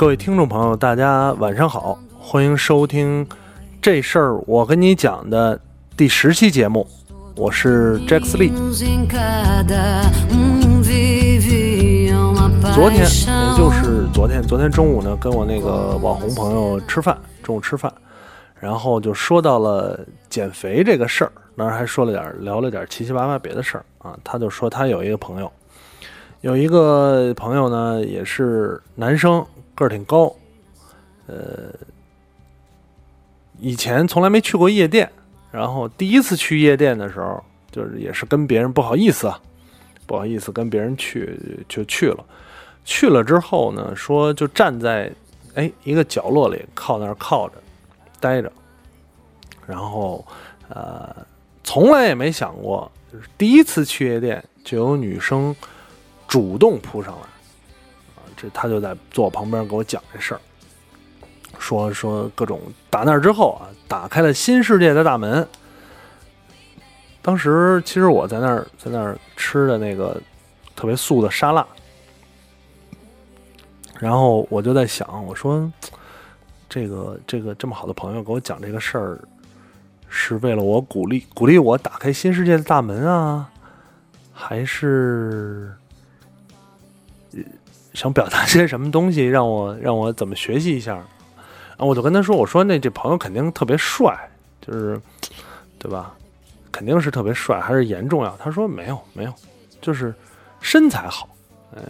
各位听众朋友，大家晚上好，欢迎收听这事儿我跟你讲的第十期节目，我是 Jack Lee。昨天，也就是昨天，昨天中午呢，跟我那个网红朋友吃饭，中午吃饭，然后就说到了减肥这个事儿，当然还说了点聊了点七七八八别的事儿啊。他就说他有一个朋友，有一个朋友呢，也是男生，个儿挺高，呃，以前从来没去过夜店，然后第一次去夜店的时候，就是也是跟别人不好意思啊，不好意思跟别人去就去了。去了之后呢，说就站在哎一个角落里靠那儿靠着待着，然后呃从来也没想过，就是第一次去夜店就有女生主动扑上来，这他就在坐我旁边给我讲这事儿，说说各种打那之后啊，打开了新世界的大门。当时其实我在那儿在那儿吃的那个特别素的沙拉。然后我就在想，我说，这个这个这么好的朋友给我讲这个事儿，是为了我鼓励鼓励我打开新世界的大门啊，还是想表达些什么东西，让我让我怎么学习一下？啊，我就跟他说，我说那这朋友肯定特别帅，就是对吧？肯定是特别帅，还是颜重要？他说没有没有，就是身材好，呃，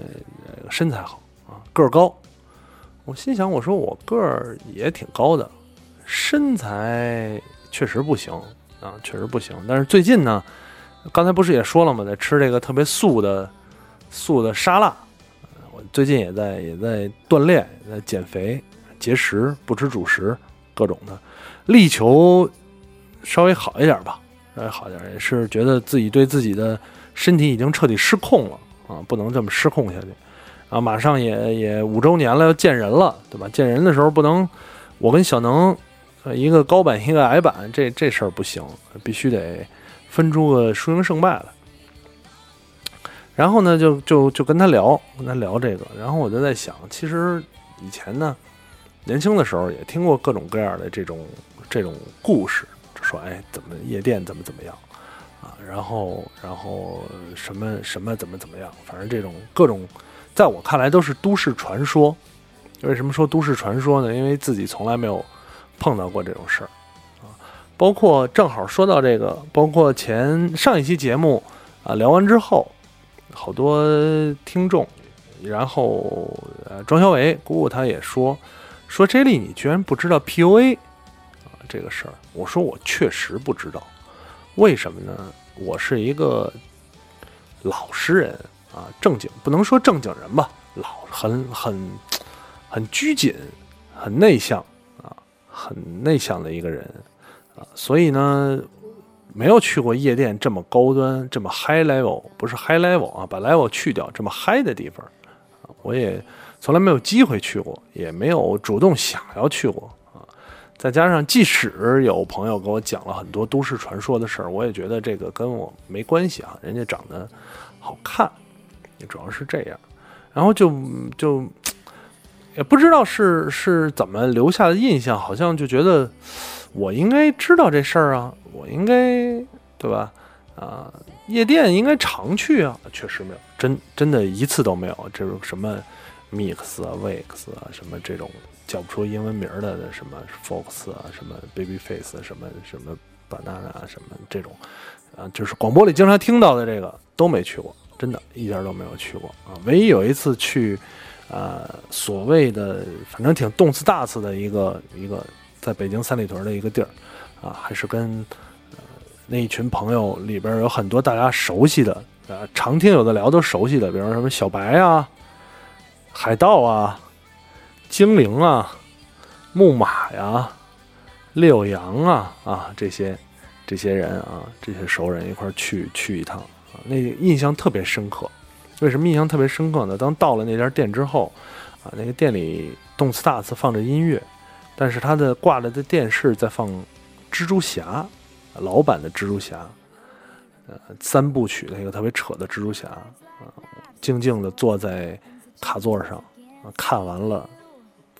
身材好啊。个儿高，我心想，我说我个儿也挺高的，身材确实不行啊，确实不行。但是最近呢，刚才不是也说了吗？在吃这个特别素的素的沙拉，最近也在也在锻炼，在减肥、节食，不吃主食，各种的，力求稍微好一点吧，稍微好一点，也是觉得自己对自己的身体已经彻底失控了啊，不能这么失控下去。啊，马上也也五周年了，要见人了，对吧？见人的时候不能，我跟小能，一个高板一个矮板，这这事儿不行，必须得分出个输赢胜败来。然后呢，就就就跟他聊，跟他聊这个，然后我就在想，其实以前呢，年轻的时候也听过各种各样的这种这种故事，就说哎，怎么夜店怎么怎么样啊，然后然后什么什么怎么怎么样，反正这种各种。在我看来都是都市传说。为什么说都市传说呢？因为自己从来没有碰到过这种事儿啊。包括正好说到这个，包括前上一期节目啊聊完之后，好多听众，然后呃庄小伟姑姑他也说说 J 莉你居然不知道 PUA 啊这个事儿。我说我确实不知道，为什么呢？我是一个老实人。啊，正经不能说正经人吧，老很很很拘谨，很内向啊，很内向的一个人啊，所以呢，没有去过夜店这么高端、这么 high level，不是 high level 啊，把 level 去掉，这么 high 的地方，我也从来没有机会去过，也没有主动想要去过啊。再加上，即使有朋友给我讲了很多都市传说的事儿，我也觉得这个跟我没关系啊，人家长得好看。也主要是这样，然后就就也不知道是是怎么留下的印象，好像就觉得我应该知道这事儿啊，我应该对吧？啊，夜店应该常去啊，确实没有，真真的一次都没有。这种什么 mix 啊、wax 啊，什么这种叫不出英文名的什么 fox 啊、什么 baby face 什么什么 banana 啊，什么这种啊，就是广播里经常听到的这个都没去过。真的，一点都没有去过啊！唯一有一次去，呃，所谓的反正挺动次大次的一个一个，在北京三里屯的一个地儿，啊，还是跟呃那一群朋友里边有很多大家熟悉的，呃，常听有的聊都熟悉的，比如什么小白啊、海盗啊、精灵啊、木马呀、六阳啊啊这些这些人啊，这些熟人一块去去一趟。啊那印象特别深刻，为什么印象特别深刻呢？当到了那家店之后，啊，那个店里动次大次放着音乐，但是他的挂着的电视在放蜘蛛侠，老版的蜘蛛侠，呃，三部曲那个特别扯的蜘蛛侠，啊，静静的坐在卡座上看完了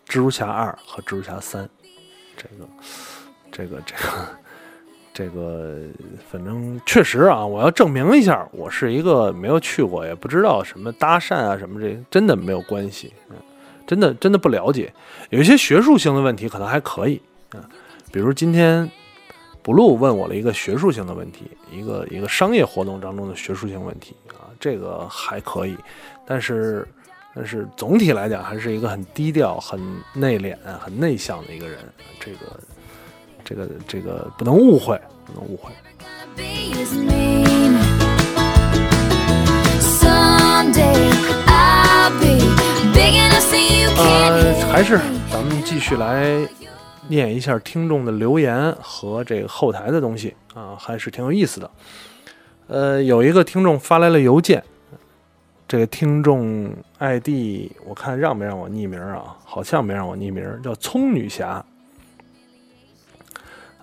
《蜘蛛侠二》和《蜘蛛侠三》，这个这个这个这个，反正确实啊，我要证明一下，我是一个没有去过，也不知道什么搭讪啊什么这，真的没有关系，嗯，真的真的不了解，有一些学术性的问题可能还可以啊，比如今天。Blue 问我了一个学术性的问题，一个一个商业活动当中的学术性问题啊，这个还可以，但是但是总体来讲还是一个很低调、很内敛、很内向的一个人，这个这个这个不能误会，不能误会。呃，还是咱们继续来。念一下听众的留言和这个后台的东西啊，还是挺有意思的。呃，有一个听众发来了邮件，这个听众 ID 我看让没让我匿名啊？好像没让我匿名，叫葱女侠。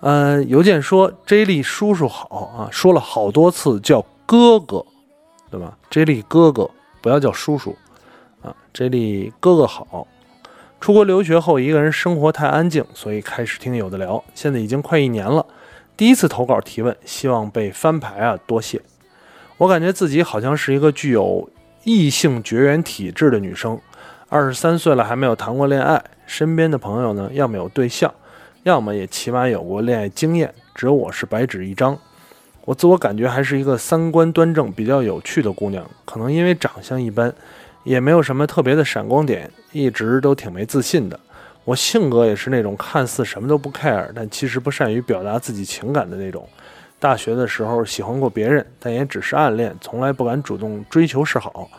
呃，邮件说 J 莉叔叔好啊，说了好多次叫哥哥，对吧？J 莉哥哥，不要叫叔叔啊，J 莉哥哥好。出国留学后，一个人生活太安静，所以开始听有的聊。现在已经快一年了，第一次投稿提问，希望被翻牌啊，多谢。我感觉自己好像是一个具有异性绝缘体质的女生，二十三岁了还没有谈过恋爱，身边的朋友呢，要么有对象，要么也起码有过恋爱经验，只有我是白纸一张。我自我感觉还是一个三观端正、比较有趣的姑娘，可能因为长相一般。也没有什么特别的闪光点，一直都挺没自信的。我性格也是那种看似什么都不 care，但其实不善于表达自己情感的那种。大学的时候喜欢过别人，但也只是暗恋，从来不敢主动追求示好。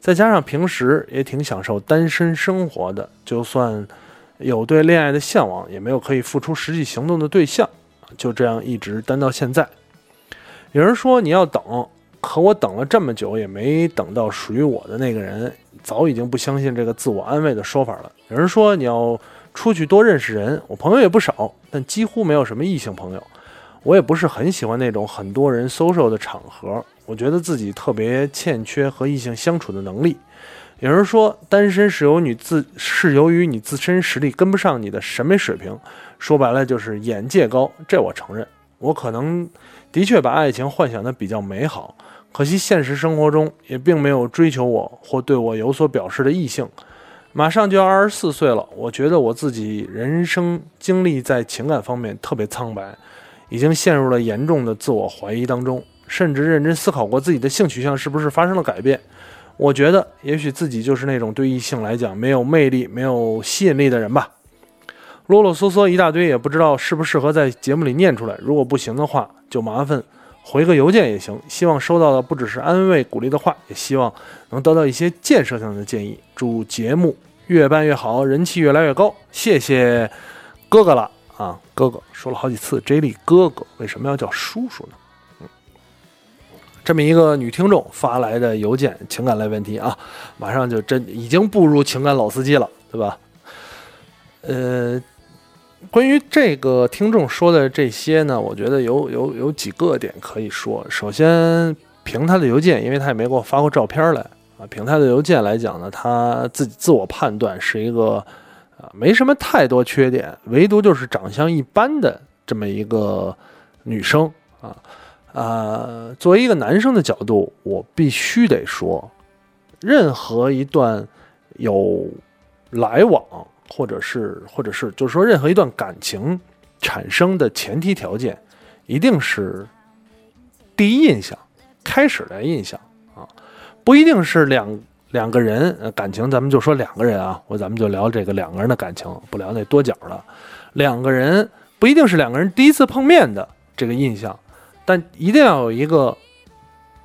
再加上平时也挺享受单身生活的，就算有对恋爱的向往，也没有可以付出实际行动的对象，就这样一直单到现在。有人说你要等。可我等了这么久，也没等到属于我的那个人，早已经不相信这个自我安慰的说法了。有人说你要出去多认识人，我朋友也不少，但几乎没有什么异性朋友。我也不是很喜欢那种很多人 social 的场合，我觉得自己特别欠缺和异性相处的能力。有人说单身是由你自是由于你自身实力跟不上你的审美水平，说白了就是眼界高。这我承认，我可能的确把爱情幻想的比较美好。可惜现实生活中也并没有追求我或对我有所表示的异性。马上就要二十四岁了，我觉得我自己人生经历在情感方面特别苍白，已经陷入了严重的自我怀疑当中，甚至认真思考过自己的性取向是不是发生了改变。我觉得也许自己就是那种对异性来讲没有魅力、没有吸引力的人吧。啰啰嗦嗦一大堆，也不知道适不适合在节目里念出来。如果不行的话，就麻烦。回个邮件也行，希望收到的不只是安慰鼓励的话，也希望能得到一些建设性的建议。祝节目越办越好，人气越来越高。谢谢哥哥了啊，哥哥说了好几次，J 莉哥哥为什么要叫叔叔呢？嗯，这么一个女听众发来的邮件，情感类问题啊，马上就真已经步入情感老司机了，对吧？呃。关于这个听众说的这些呢，我觉得有有有几个点可以说。首先，凭他的邮件，因为他也没给我发过照片来啊。凭他的邮件来讲呢，他自己自我判断是一个啊没什么太多缺点，唯独就是长相一般的这么一个女生啊。呃，作为一个男生的角度，我必须得说，任何一段有来往。或者是，或者是，就是说，任何一段感情产生的前提条件，一定是第一印象，开始的印象啊，不一定是两两个人感情，咱们就说两个人啊，我咱们就聊这个两个人的感情，不聊那多角了。两个人不一定是两个人第一次碰面的这个印象，但一定要有一个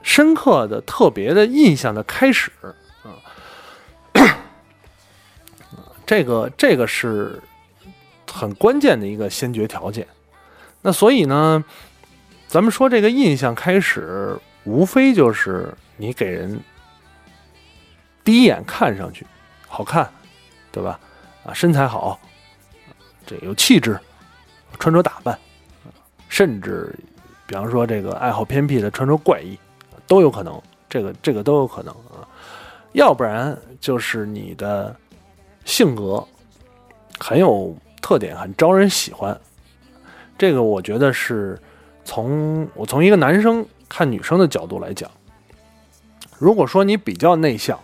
深刻的、特别的印象的开始啊。这个这个是很关键的一个先决条件。那所以呢，咱们说这个印象开始，无非就是你给人第一眼看上去好看，对吧？啊，身材好，这有气质，穿着打扮，甚至比方说这个爱好偏僻的穿着怪异，都有可能。这个这个都有可能啊。要不然就是你的性格很有特点，很招人喜欢。这个我觉得是从我从一个男生看女生的角度来讲，如果说你比较内向，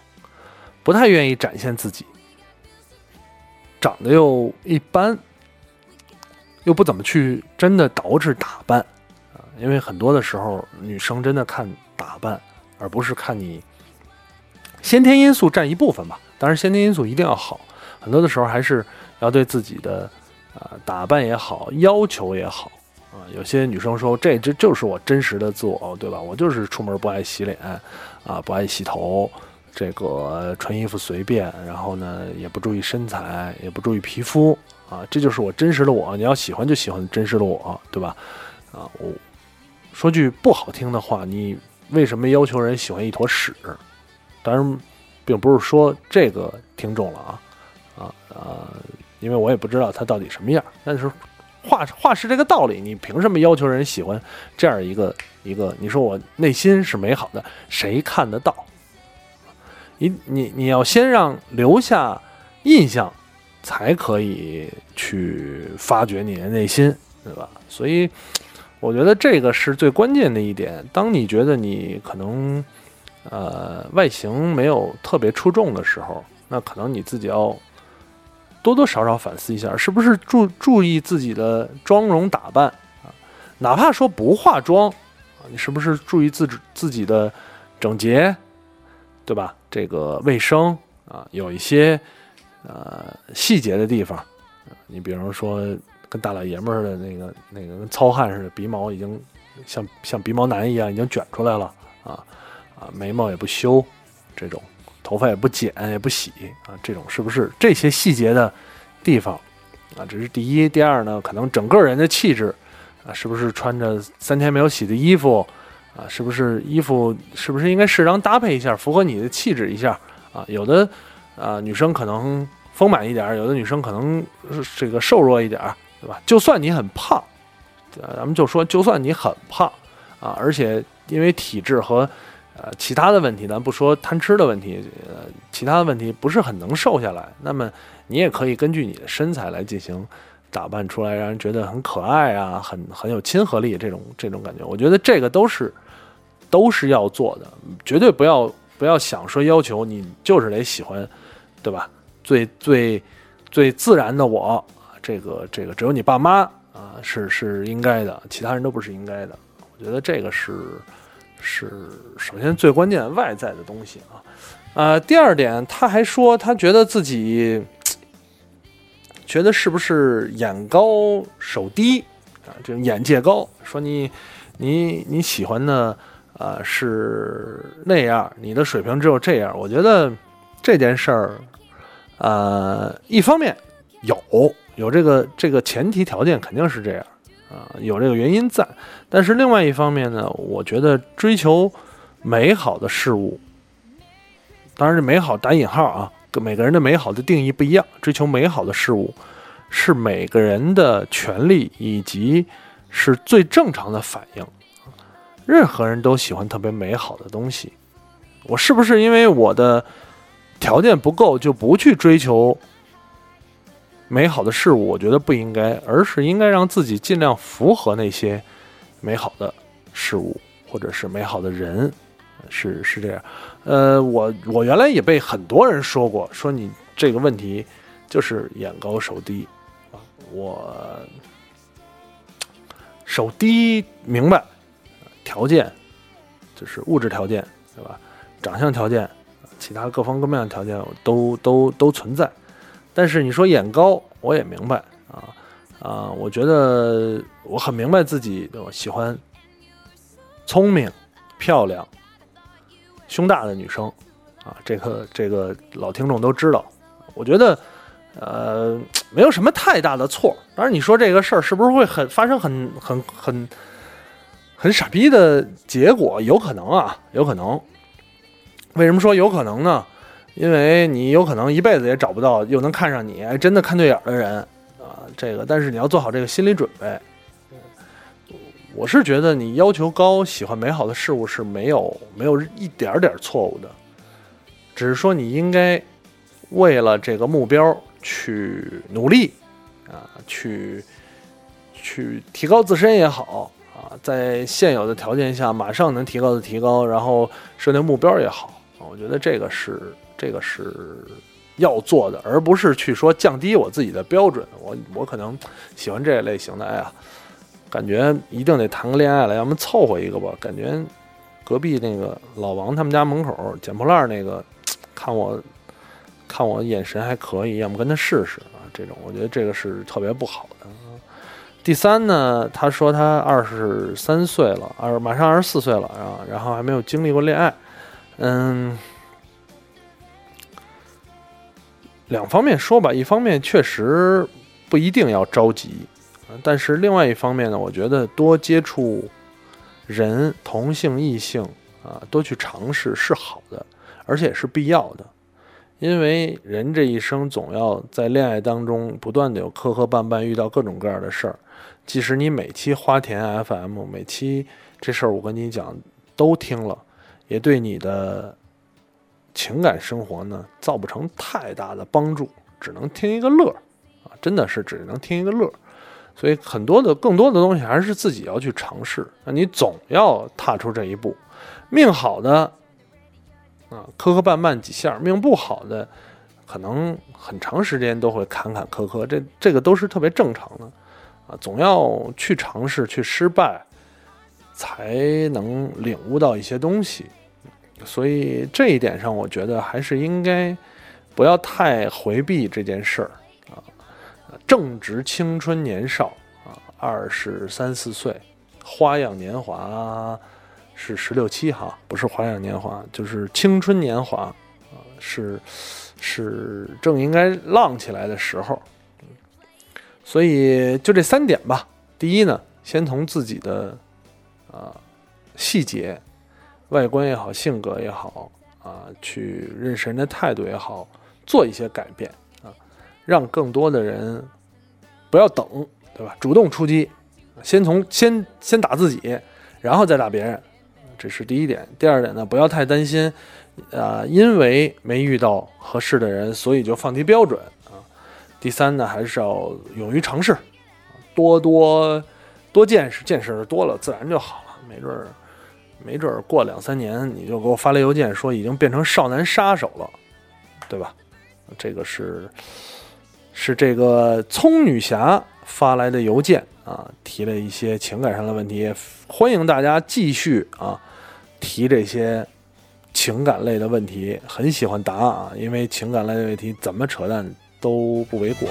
不太愿意展现自己，长得又一般，又不怎么去真的捯饬打扮啊，因为很多的时候女生真的看打扮，而不是看你先天因素占一部分吧。当然，先天因素一定要好，很多的时候还是要对自己的。啊，打扮也好，要求也好，啊，有些女生说这这就是我真实的自我，对吧？我就是出门不爱洗脸，啊，不爱洗头，这个穿衣服随便，然后呢也不注意身材，也不注意皮肤，啊，这就是我真实的我。你要喜欢就喜欢真实的我，对吧？啊，我说句不好听的话，你为什么要求人喜欢一坨屎？当然，并不是说这个听众了啊，啊。因为我也不知道他到底什么样，但是话话是这个道理，你凭什么要求人喜欢这样一个一个？你说我内心是美好的，谁看得到？你你你要先让留下印象，才可以去发掘你的内心，对吧？所以我觉得这个是最关键的一点。当你觉得你可能呃外形没有特别出众的时候，那可能你自己要。多多少少反思一下，是不是注注意自己的妆容打扮啊？哪怕说不化妆啊，你是不是注意自自己的整洁，对吧？这个卫生啊，有一些呃细节的地方，你比如说跟大老爷们儿的那个那个跟糙汉似的，鼻毛已经像像鼻毛男一样已经卷出来了啊啊，眉毛也不修，这种。头发也不剪也不洗啊，这种是不是这些细节的地方啊？这是第一。第二呢，可能整个人的气质啊，是不是穿着三天没有洗的衣服啊？是不是衣服是不是应该适当搭配一下，符合你的气质一下啊？有的啊，女生可能丰满一点，有的女生可能这个瘦弱一点，对吧？就算你很胖，咱们就说，就算你很胖啊，而且因为体质和呃，其他的问题咱不说贪吃的问题，呃，其他的问题不是很能瘦下来。那么你也可以根据你的身材来进行打扮出来，让人觉得很可爱啊，很很有亲和力这种这种感觉。我觉得这个都是都是要做的，绝对不要不要想说要求你就是得喜欢，对吧？最最最自然的我，这个这个只有你爸妈啊是是应该的，其他人都不是应该的。我觉得这个是。是首先最关键外在的东西啊，呃，第二点他还说他觉得自己觉得是不是眼高手低啊，这种眼界高，说你你你喜欢的啊是那样，你的水平只有这样。我觉得这件事儿，呃，一方面有有这个这个前提条件肯定是这样。啊，有这个原因在，但是另外一方面呢，我觉得追求美好的事物，当然这美好打引号啊，跟每个人的美好的定义不一样。追求美好的事物是每个人的权利，以及是最正常的反应。任何人都喜欢特别美好的东西。我是不是因为我的条件不够就不去追求？美好的事物，我觉得不应该，而是应该让自己尽量符合那些美好的事物，或者是美好的人，是是这样。呃，我我原来也被很多人说过，说你这个问题就是眼高手低啊。我手低明白，条件就是物质条件，对吧？长相条件，其他各方各面的条件都都都存在。但是你说眼高，我也明白啊啊！我觉得我很明白自己，喜欢聪明、漂亮、胸大的女生啊。这个这个老听众都知道。我觉得呃，没有什么太大的错。当然，你说这个事儿是不是会很发生很很很很傻逼的结果？有可能啊，有可能。为什么说有可能呢？因为你有可能一辈子也找不到又能看上你，哎，真的看对眼的人啊，这个，但是你要做好这个心理准备。我是觉得你要求高，喜欢美好的事物是没有没有一点点错误的。只是说你应该为了这个目标去努力啊，去去提高自身也好啊，在现有的条件下马上能提高的提高，然后设定目标也好啊，我觉得这个是这个是要做的，而不是去说降低我自己的标准。我我可能喜欢这类型的，哎呀，感觉一定得谈个恋爱了，要么凑合一个吧，感觉。隔壁那个老王他们家门口捡破烂那个，看我，看我眼神还可以，要么跟他试试啊。这种我觉得这个是特别不好的。第三呢，他说他二十三岁了，二马上二十四岁了啊，然后还没有经历过恋爱。嗯，两方面说吧，一方面确实不一定要着急，但是另外一方面呢，我觉得多接触。人同性异性啊，多去尝试是好的，而且是必要的，因为人这一生总要在恋爱当中不断的有磕磕绊绊，遇到各种各样的事儿。即使你每期花田 FM 每期这事儿我跟你讲都听了，也对你的情感生活呢造不成太大的帮助，只能听一个乐儿啊，真的是只能听一个乐儿。所以很多的更多的东西还是自己要去尝试，那你总要踏出这一步。命好的啊，磕磕绊绊几下；命不好的，可能很长时间都会坎坎坷坷。这这个都是特别正常的啊，总要去尝试，去失败，才能领悟到一些东西。所以这一点上，我觉得还是应该不要太回避这件事儿啊。正值青春年少啊，二十三四岁，花样年华是十六七哈，不是花样年华，就是青春年华啊，是是正应该浪起来的时候。所以就这三点吧。第一呢，先从自己的啊细节、外观也好、性格也好啊，去认识人的态度也好，做一些改变啊，让更多的人。不要等，对吧？主动出击，先从先先打自己，然后再打别人，这是第一点。第二点呢，不要太担心，啊，因为没遇到合适的人，所以就放低标准啊。第三呢，还是要勇于尝试，多多多见识，见识多了自然就好了。没准儿，没准儿过两三年你就给我发来邮件说已经变成少男杀手了，对吧？这个是。是这个葱女侠发来的邮件啊，提了一些情感上的问题，欢迎大家继续啊提这些情感类的问题，很喜欢答啊，因为情感类的问题怎么扯淡都不为过。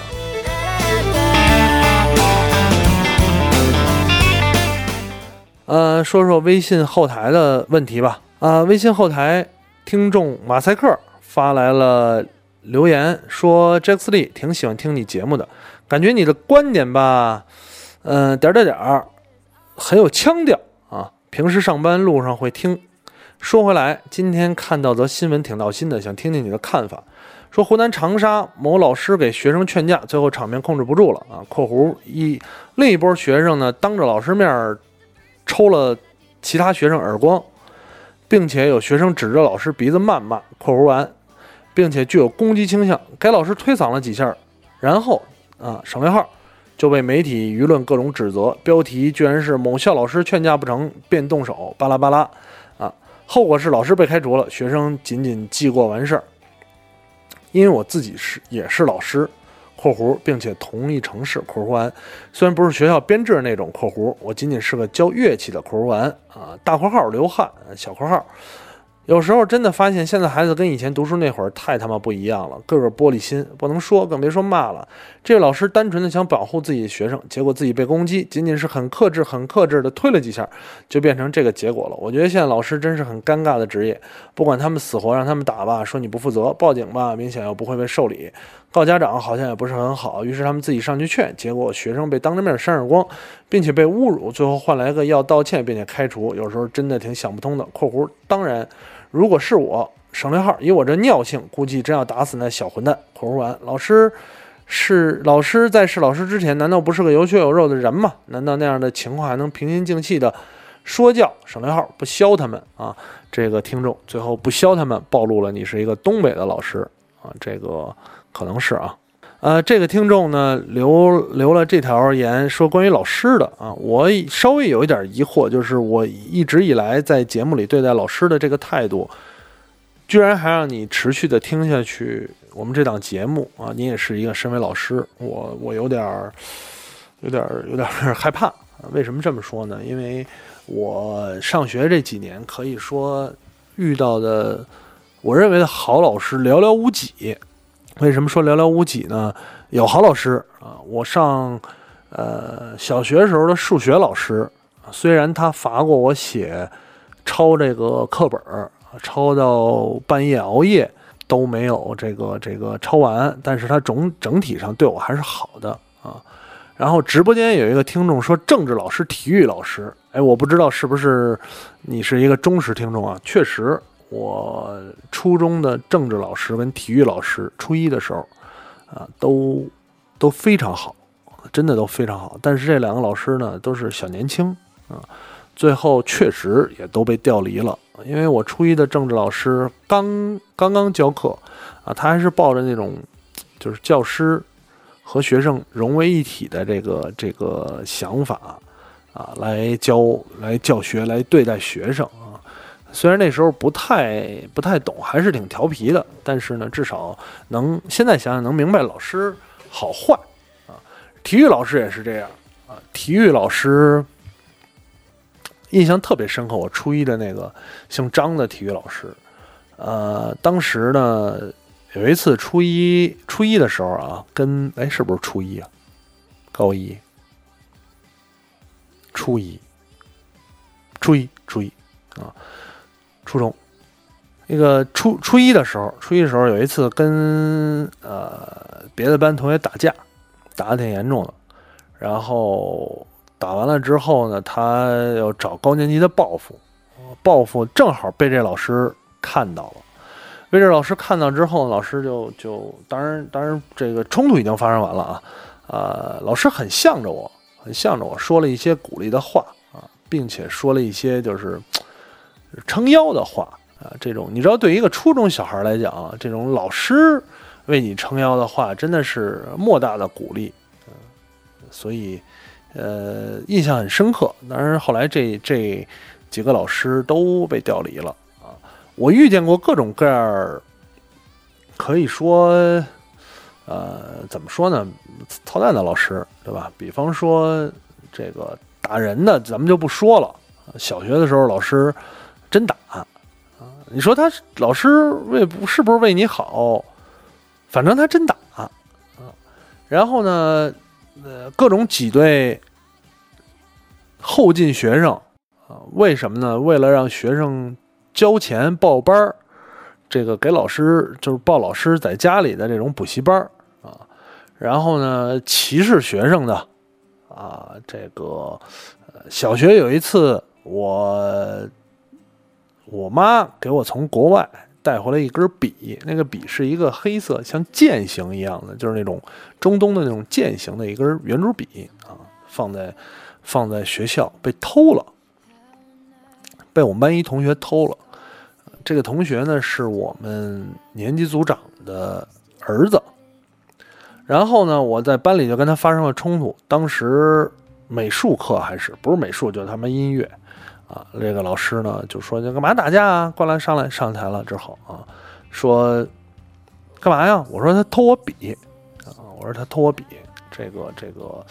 呃，说说微信后台的问题吧。啊，微信后台听众马赛克发来了。留言说：“Jack 斯利挺喜欢听你节目的，感觉你的观点吧，嗯，点点点儿，很有腔调啊。平时上班路上会听。说回来，今天看到则新闻挺闹心的，想听听你的看法。说湖南长沙某老师给学生劝架，最后场面控制不住了啊。（括弧一另一波学生呢，当着老师面抽了其他学生耳光，并且有学生指着老师鼻子谩骂。）（括弧完）并且具有攻击倾向，该老师推搡了几下，然后啊省略号就被媒体舆论各种指责，标题居然是某校老师劝架不成便动手，巴拉巴拉啊，后果是老师被开除了，学生仅仅记过完事儿。因为我自己是也是老师（括弧），并且同一城市（括弧完），虽然不是学校编制那种（括弧），我仅仅是个教乐器的（括弧完）啊，大括号流汗，小括号。有时候真的发现，现在孩子跟以前读书那会儿太他妈不一样了，个个玻璃心，不能说，更别说骂了。这位老师单纯的想保护自己的学生，结果自己被攻击，仅仅是很克制、很克制的推了几下，就变成这个结果了。我觉得现在老师真是很尴尬的职业，不管他们死活让他们打吧，说你不负责；报警吧，明显又不会被受理；告家长好像也不是很好。于是他们自己上去劝，结果学生被当着面扇耳光，并且被侮辱，最后换来个要道歉并且开除。有时候真的挺想不通的。（括弧当然。）如果是我省略号，以我这尿性，估计真要打死那小混蛋。括弧完，老师是老师，在是老师之前，难道不是个有血有肉的人吗？难道那样的情况还能平心静气的说教省略号不削他们啊。这个听众最后不削他们，暴露了你是一个东北的老师啊，这个可能是啊。呃，这个听众呢留留了这条言，说关于老师的啊，我稍微有一点疑惑，就是我一直以来在节目里对待老师的这个态度，居然还让你持续的听下去。我们这档节目啊，你也是一个身为老师，我我有点儿有点儿有点儿害怕。为什么这么说呢？因为我上学这几年，可以说遇到的我认为的好老师寥寥无几。为什么说寥寥无几呢？有好老师啊，我上呃小学时候的数学老师，虽然他罚过我写抄这个课本儿，抄到半夜熬夜都没有这个这个抄完，但是他总整体上对我还是好的啊。然后直播间有一个听众说政治老师、体育老师，哎，我不知道是不是你是一个忠实听众啊？确实。我初中的政治老师跟体育老师，初一的时候，啊，都都非常好，真的都非常好。但是这两个老师呢，都是小年轻啊，最后确实也都被调离了。因为我初一的政治老师刚刚刚教课啊，他还是抱着那种就是教师和学生融为一体的这个这个想法啊，来教来教学来对待学生。虽然那时候不太不太懂，还是挺调皮的，但是呢，至少能现在想想能明白老师好坏啊。体育老师也是这样啊。体育老师印象特别深刻，我初一的那个姓张的体育老师，呃，当时呢有一次初一初一的时候啊，跟哎是不是初一啊？高一、初一、初一、初一啊。初中，那个初初一的时候，初一的时候有一次跟呃别的班同学打架，打的挺严重的。然后打完了之后呢，他要找高年级的报复，报复正好被这老师看到了。被这老师看到之后，老师就就当然当然这个冲突已经发生完了啊，呃，老师很向着我，很向着我说了一些鼓励的话啊，并且说了一些就是。撑腰的话啊，这种你知道，对于一个初中小孩来讲，这种老师为你撑腰的话，真的是莫大的鼓励，嗯，所以呃，印象很深刻。当然，后来这这几个老师都被调离了啊。我遇见过各种各样，可以说呃，怎么说呢，操蛋的老师，对吧？比方说这个打人的，咱们就不说了。小学的时候，老师。真打啊！你说他老师为不是不是为你好？反正他真打啊！然后呢，呃，各种挤兑后进学生啊？为什么呢？为了让学生交钱报班儿，这个给老师就是报老师在家里的这种补习班儿啊。然后呢，歧视学生的啊，这个小学有一次我。我妈给我从国外带回来一根笔，那个笔是一个黑色像剑形一样的，就是那种中东的那种剑形的一根圆珠笔啊，放在放在学校被偷了，被我们班一同学偷了。这个同学呢是我们年级组长的儿子，然后呢我在班里就跟他发生了冲突。当时美术课还是不是美术，就是他们音乐。啊，这个老师呢就说：“你干嘛打架啊？过来，上来，上台了之后啊，说干嘛呀？我说他偷我笔啊，我说他偷我笔，这个这个，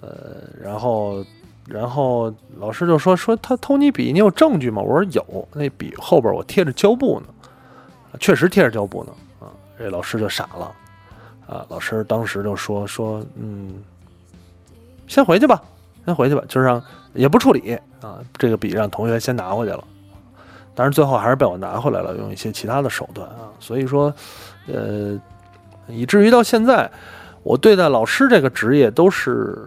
呃，然后然后老师就说说他偷你笔，你有证据吗？我说有，那笔后边我贴着胶布呢，确实贴着胶布呢啊。这老师就傻了啊，老师当时就说说嗯，先回去吧，先回去吧，就是让。”也不处理啊，这个笔让同学先拿回去了，但是最后还是被我拿回来了，用一些其他的手段啊。所以说，呃，以至于到现在，我对待老师这个职业都是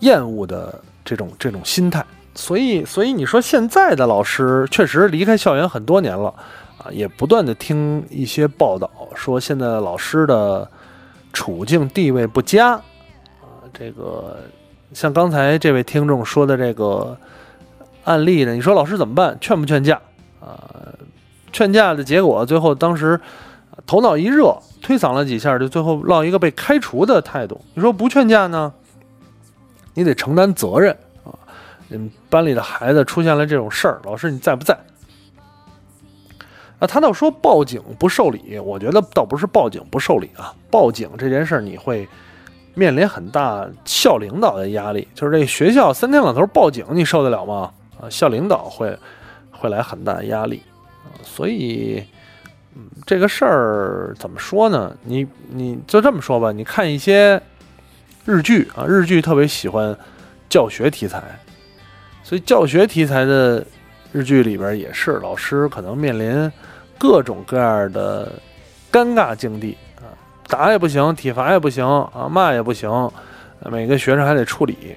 厌恶的这种这种心态。所以，所以你说现在的老师确实离开校园很多年了啊，也不断的听一些报道说现在老师的处境地位不佳啊，这个。像刚才这位听众说的这个，案例呢，你说老师怎么办？劝不劝架啊？劝架的结果，最后当时头脑一热，推搡了几下，就最后落一个被开除的态度。你说不劝架呢？你得承担责任啊！你们班里的孩子出现了这种事儿，老师你在不在？啊，他倒说报警不受理，我觉得倒不是报警不受理啊，报警这件事儿你会面临很大校领导的压力，就是这学校三天两头报警，你受得了吗？啊，校领导会会来很大的压力，所以，嗯，这个事儿怎么说呢？你你就这么说吧，你看一些日剧啊，日剧特别喜欢教学题材，所以教学题材的日剧里边也是老师可能面临。各种各样的尴尬境地，打也不行，体罚也不行啊，骂也不行，每个学生还得处理。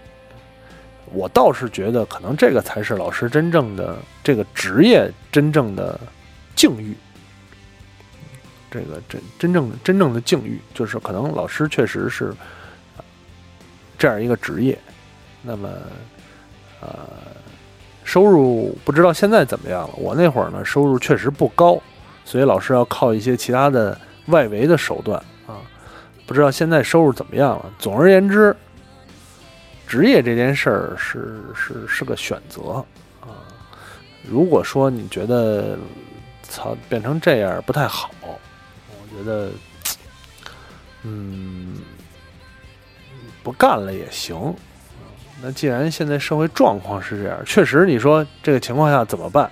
我倒是觉得，可能这个才是老师真正的这个职业真正的境遇。这个真真正真正的境遇，就是可能老师确实是这样一个职业。那么，呃，收入不知道现在怎么样了。我那会儿呢，收入确实不高。所以老师要靠一些其他的外围的手段，不知道现在收入怎么样了。总而言之，职业这件事儿是是是个选择啊。如果说你觉得操变成这样不太好，我觉得嗯不干了也行。那既然现在社会状况是这样，确实你说这个情况下怎么办？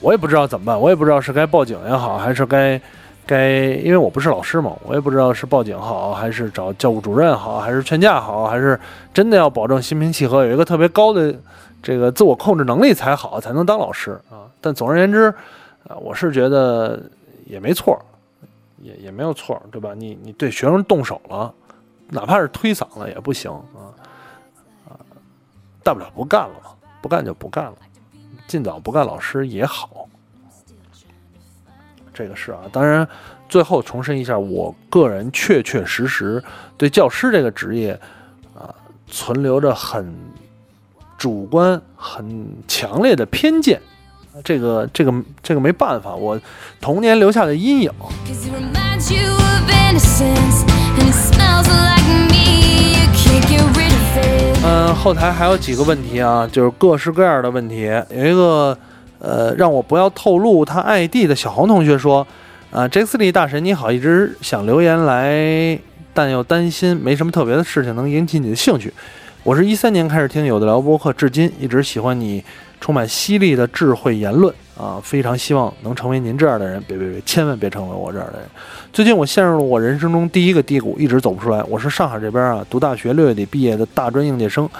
我也不知道怎么办，我也不知道是该报警也好，还是该该，因为我不是老师嘛，我也不知道是报警好，还是找教务主任好，还是劝架好，还是真的要保证心平气和，有一个特别高的这个自我控制能力才好，才能当老师啊。但总而言之，啊，我是觉得也没错，也也没有错，对吧？你你对学生动手了，哪怕是推搡了也不行啊啊，大不了不干了嘛，不干就不干了。尽早不干老师也好，这个事啊。当然，最后重申一下，我个人确确实实对教师这个职业啊存留着很主观、很强烈的偏见。这个、这个、这个没办法，我童年留下的阴影。嗯，后台还有几个问题啊，就是各式各样的问题。有一个，呃，让我不要透露他 ID 的小红同学说，啊，杰斯利大神你好，一直想留言来，但又担心没什么特别的事情能引起你的兴趣。我是一三年开始听有的聊播客，至今一直喜欢你充满犀利的智慧言论。啊，非常希望能成为您这样的人，别别别，千万别成为我这样的人。最近我陷入了我人生中第一个低谷，一直走不出来。我是上海这边啊，读大学六月底毕业的大专应届生，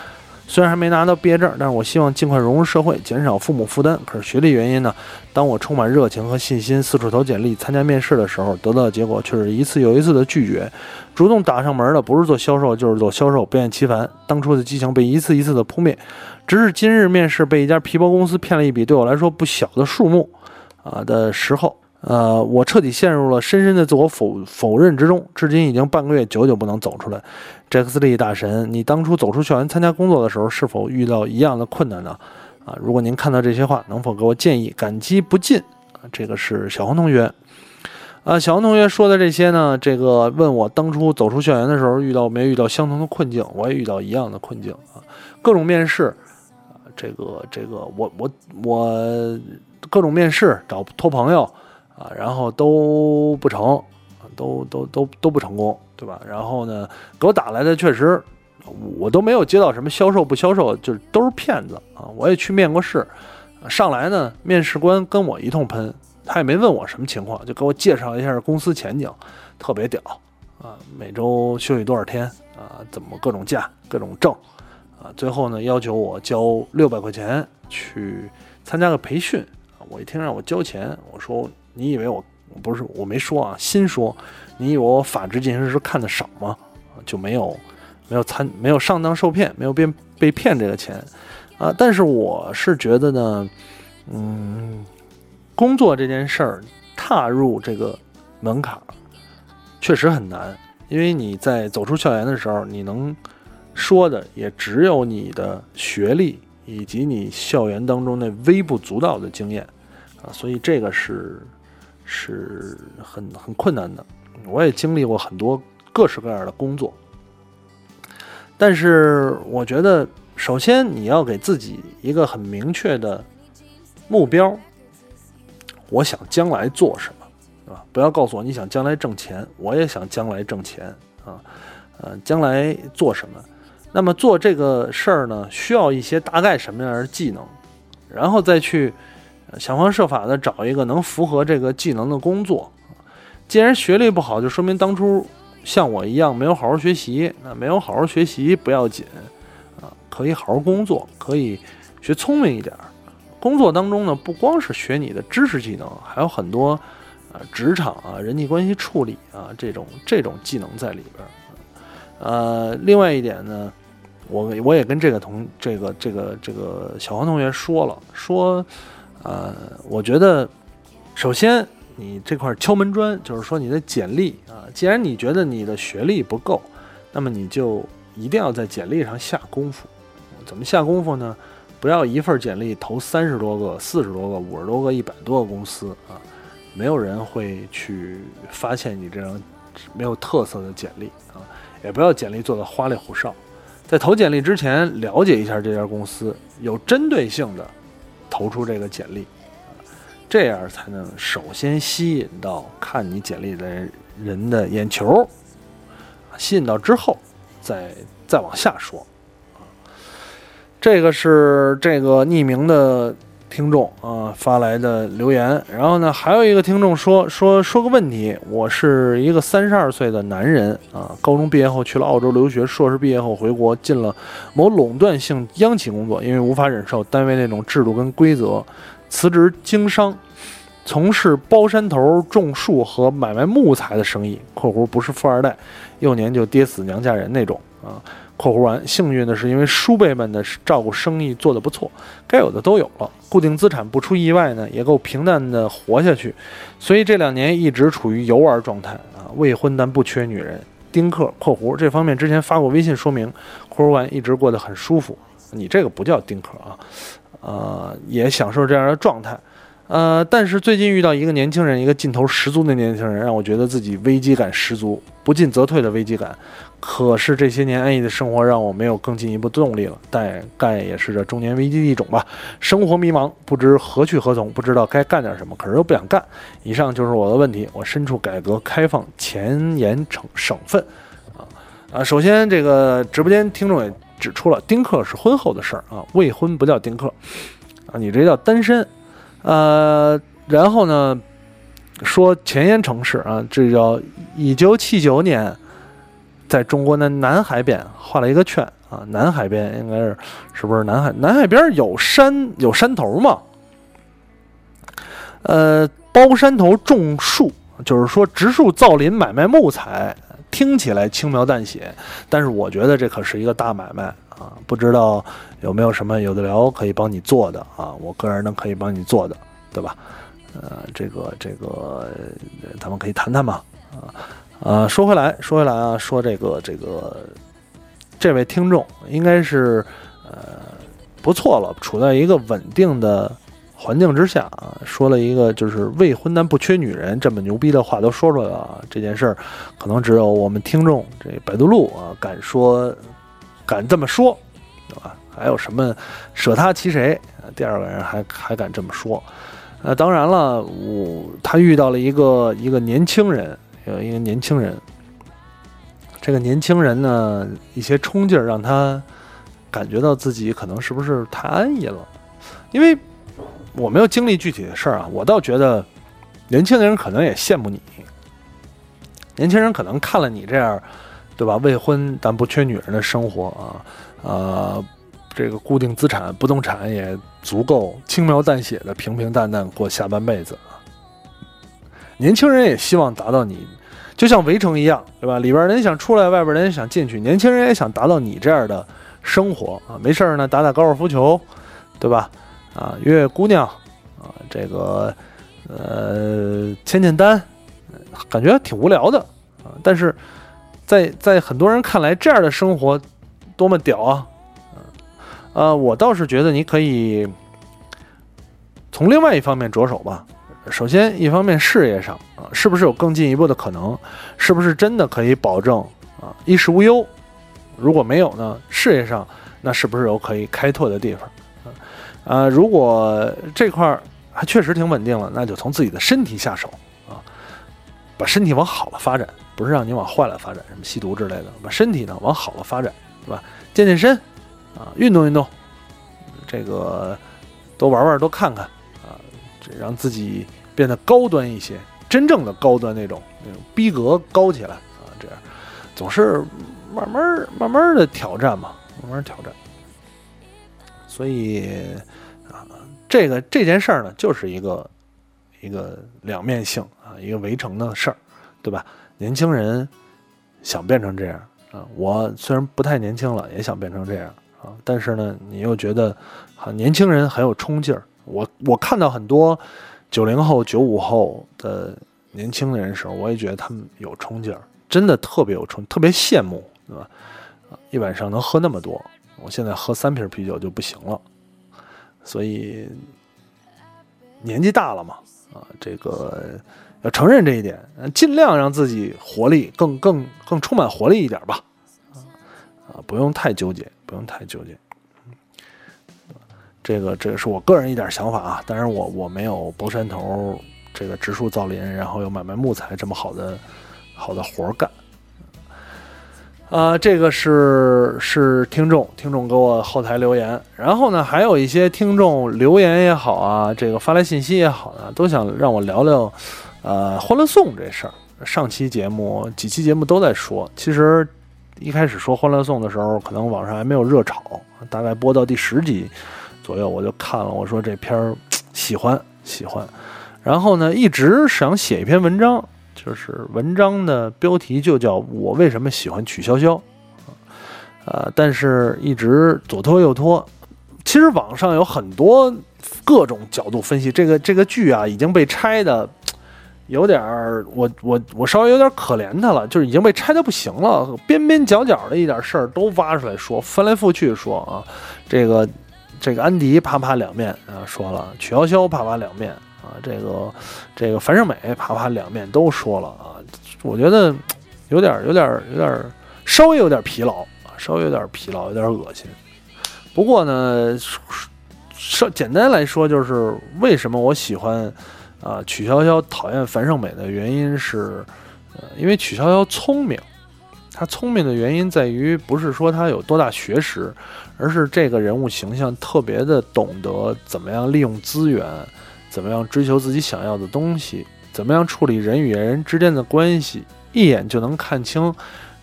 虽然还没拿到毕业证，但是我希望尽快融入社会，减少父母负担。可是学历原因呢，当我充满热情和信心，四处投简历参加面试的时候，得到的结果却是一次又一次的拒绝。主动打上门的不是做销售就是做销售，不厌其烦。当初的激情被一次一次的扑灭。直至今日，面试被一家皮包公司骗了一笔对我来说不小的数目，啊的时候，呃，我彻底陷入了深深的自我否否认之中。至今已经半个月，久久不能走出来。杰克斯利大神，你当初走出校园参加工作的时候，是否遇到一样的困难呢？啊，如果您看到这些话，能否给我建议？感激不尽。啊，这个是小红同学。啊，小红同学说的这些呢，这个问我当初走出校园的时候遇到没遇到相同的困境？我也遇到一样的困境啊，各种面试。啊这个这个，我我我各种面试找托朋友啊，然后都不成，都都都都不成功，对吧？然后呢，给我打来的确实，我都没有接到什么销售不销售，就是都是骗子啊！我也去面过试，上来呢，面试官跟我一通喷，他也没问我什么情况，就给我介绍一下公司前景，特别屌啊！每周休息多少天啊？怎么各种假，各种挣。啊，最后呢，要求我交六百块钱去参加个培训啊！我一听让我交钱，我说你以为我不是我没说啊，心说你以为我法制进行时看的少吗？就没有没有参没有上当受骗，没有被被骗这个钱啊！但是我是觉得呢，嗯，工作这件事儿踏入这个门槛确实很难，因为你在走出校园的时候，你能。说的也只有你的学历以及你校园当中那微不足道的经验啊，所以这个是是很很困难的。我也经历过很多各式各样的工作，但是我觉得，首先你要给自己一个很明确的目标，我想将来做什么，啊？不要告诉我你想将来挣钱，我也想将来挣钱啊，呃，将来做什么？那么做这个事儿呢，需要一些大概什么样的技能，然后再去想方设法的找一个能符合这个技能的工作。既然学历不好，就说明当初像我一样没有好好学习。那没有好好学习不要紧啊，可以好好工作，可以学聪明一点。工作当中呢，不光是学你的知识技能，还有很多啊职场啊人际关系处理啊这种这种技能在里边。呃，另外一点呢，我我也跟这个同这个这个这个小黄同学说了，说，呃，我觉得，首先你这块敲门砖就是说你的简历啊，既然你觉得你的学历不够，那么你就一定要在简历上下功夫。怎么下功夫呢？不要一份简历投三十多个、四十多个、五十多个、一百多个公司啊，没有人会去发现你这张没有特色的简历啊。也不要简历做的花里胡哨，在投简历之前了解一下这家公司，有针对性的投出这个简历，这样才能首先吸引到看你简历的人的眼球，吸引到之后再再往下说，这个是这个匿名的。听众啊发来的留言，然后呢，还有一个听众说说说个问题，我是一个三十二岁的男人啊，高中毕业后去了澳洲留学，硕士毕业后回国进了某垄断性央企工作，因为无法忍受单位那种制度跟规则，辞职经商，从事包山头种树和买卖木材的生意（括弧不是富二代，幼年就爹死娘嫁人那种啊）。括弧完，幸运的是，因为叔辈们的照顾，生意做得不错，该有的都有了，固定资产不出意外呢，也够平淡的活下去。所以这两年一直处于游玩状态啊，未婚但不缺女人。丁克（括弧这方面之前发过微信说明），括弧完一直过得很舒服。你这个不叫丁克啊，呃，也享受这样的状态。呃，但是最近遇到一个年轻人，一个劲头十足的年轻人，让我觉得自己危机感十足，不进则退的危机感。可是这些年安逸的生活让我没有更进一步动力了，但干也是这中年危机的一种吧。生活迷茫，不知何去何从，不知道该干点什么，可是又不想干。以上就是我的问题。我身处改革开放前沿省省份，啊啊，首先这个直播间听众也指出了，丁克是婚后的事儿啊，未婚不叫丁克，啊，你这叫单身。呃，然后呢，说前沿城市啊，这叫一九七九年。在中国的南海边画了一个圈啊，南海边应该是是不是南海？南海边有山有山头吗？呃，包山头种树，就是说植树造林买卖木材，听起来轻描淡写，但是我觉得这可是一个大买卖啊！不知道有没有什么有的聊可以帮你做的啊？我个人呢可以帮你做的，对吧？呃，这个这个咱们可以谈谈嘛啊。啊，说回来，说回来啊，说这个这个，这位听众应该是呃不错了，处在一个稳定的环境之下啊，说了一个就是未婚但不缺女人这么牛逼的话都说出来了，这件事儿可能只有我们听众这百度路啊敢说敢这么说，对吧？还有什么舍他其谁？第二个人还还敢这么说？呃，当然了，我他遇到了一个一个年轻人。有一个年轻人，这个年轻人呢，一些冲劲儿让他感觉到自己可能是不是太安逸了，因为我没有经历具体的事儿啊，我倒觉得年轻人可能也羡慕你，年轻人可能看了你这样，对吧？未婚但不缺女人的生活啊，呃，这个固定资产不动产也足够轻描淡写的平平淡淡过下半辈子年轻人也希望达到你。就像围城一样，对吧？里边人想出来，外边人想进去。年轻人也想达到你这样的生活啊，没事儿呢，打打高尔夫球，对吧？啊，约约姑娘，啊，这个呃，签签单，感觉挺无聊的啊。但是在在很多人看来，这样的生活多么屌啊！呃，我倒是觉得你可以从另外一方面着手吧。首先，一方面事业上啊，是不是有更进一步的可能？是不是真的可以保证啊衣食无忧？如果没有呢，事业上那是不是有可以开拓的地方？啊，如果这块儿还确实挺稳定了，那就从自己的身体下手啊，把身体往好了发展，不是让你往坏了发展，什么吸毒之类的，把身体呢往好了发展，对吧？健健身啊，运动运动，这个多玩玩，多看看啊，这让自己。变得高端一些，真正的高端那种，那种逼格高起来啊！这样总是慢慢慢慢的挑战嘛，慢慢挑战。所以，这个这件事儿呢，就是一个一个两面性啊，一个围城的事儿，对吧？年轻人想变成这样啊，我虽然不太年轻了，也想变成这样啊，但是呢，你又觉得啊，年轻人很有冲劲儿。我我看到很多。九零后、九五后的年轻人时候，我也觉得他们有冲劲儿，真的特别有冲，特别羡慕，对吧？一晚上能喝那么多，我现在喝三瓶啤酒就不行了。所以年纪大了嘛，啊，这个要承认这一点，尽量让自己活力更、更、更充满活力一点吧。啊，不用太纠结，不用太纠结。这个这个是我个人一点想法啊，当然我我没有博山头这个植树造林，然后又买卖木材这么好的好的活干。啊，这个是是听众听众给我后台留言，然后呢还有一些听众留言也好啊，这个发来信息也好呢，都想让我聊聊呃欢乐颂这事儿。上期节目几期节目都在说，其实一开始说欢乐颂的时候，可能网上还没有热炒，大概播到第十集。左右我就看了，我说这篇儿 喜欢喜欢，然后呢一直想写一篇文章，就是文章的标题就叫我为什么喜欢曲筱绡，呃，但是一直左拖右拖。其实网上有很多各种角度分析这个这个剧啊，已经被拆的有点儿，我我我稍微有点可怜他了，就是已经被拆的不行了，边边角角的一点事儿都挖出来说，翻来覆去说啊，这个。这个安迪啪啪两面啊说了，曲筱绡啪啪两面啊，这个这个樊胜美啪啪两面都说了啊，我觉得有点有点有点稍微有点疲劳，稍微有点疲劳，有点恶心。不过呢，稍简单来说就是为什么我喜欢啊曲筱绡，讨厌樊胜美的原因是，呃，因为曲筱绡聪明。他聪明的原因在于，不是说他有多大学识，而是这个人物形象特别的懂得怎么样利用资源，怎么样追求自己想要的东西，怎么样处理人与人之间的关系，一眼就能看清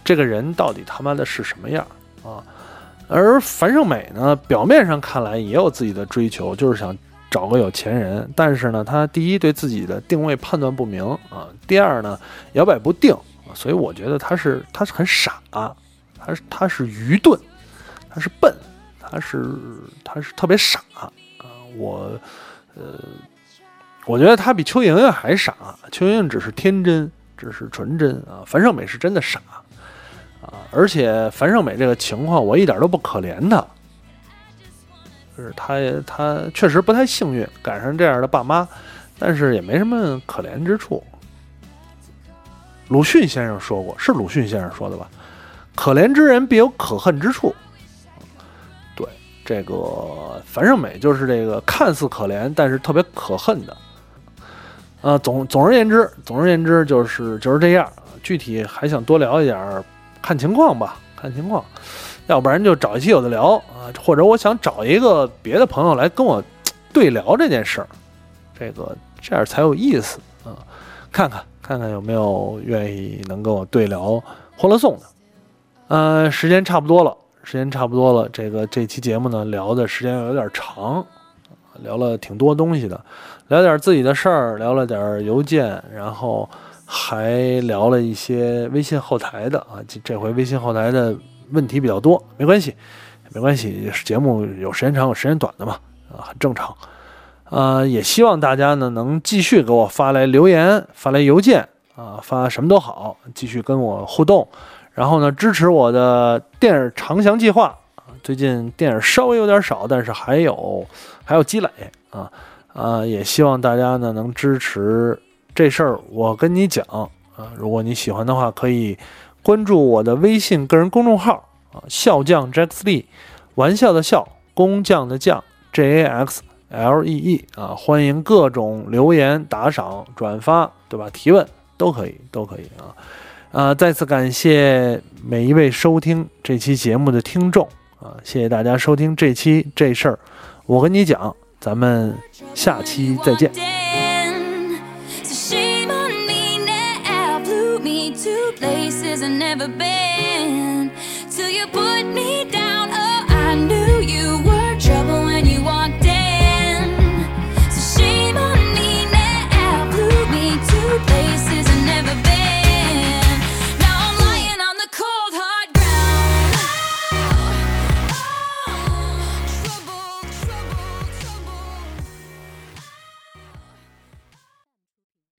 这个人到底他妈的是什么样啊。而樊胜美呢，表面上看来也有自己的追求，就是想找个有钱人，但是呢，他第一对自己的定位判断不明啊，第二呢，摇摆不定。所以我觉得他是他是很傻，他是他是愚钝，他是笨，他是他是特别傻啊！我呃，我觉得他比邱莹莹还傻，邱莹莹只是天真，只是纯真啊。樊胜美是真的傻啊！而且樊胜美这个情况，我一点都不可怜她，就是她她确实不太幸运，赶上这样的爸妈，但是也没什么可怜之处。鲁迅先生说过，是鲁迅先生说的吧？可怜之人必有可恨之处。对，这个樊胜美就是这个看似可怜，但是特别可恨的。呃，总总而言之，总而言之就是就是这样。具体还想多聊一点，看情况吧，看情况。要不然就找一期有的聊啊，或者我想找一个别的朋友来跟我对聊这件事儿，这个这样才有意思啊，看看。看看有没有愿意能跟我对聊《欢乐颂》的。呃，时间差不多了，时间差不多了。这个这期节目呢，聊的时间有点长，聊了挺多东西的，聊点自己的事儿，聊了点邮件，然后还聊了一些微信后台的啊。这这回微信后台的问题比较多，没关系，没关系，节目有时间长有时间短的嘛，啊，很正常。呃，也希望大家呢能继续给我发来留言，发来邮件啊，发什么都好，继续跟我互动。然后呢，支持我的电影长翔计划，最近电影稍微有点少，但是还有还有积累啊啊！也希望大家呢能支持这事儿。我跟你讲啊，如果你喜欢的话，可以关注我的微信个人公众号啊，笑匠 Jack Lee，玩笑的笑，工匠的匠 J A X L E E 啊，欢迎各种留言、打赏、转发，对吧？提问都可以，都可以啊。啊，再次感谢每一位收听这期节目的听众啊！谢谢大家收听这期这事儿，我跟你讲，咱们下期再见。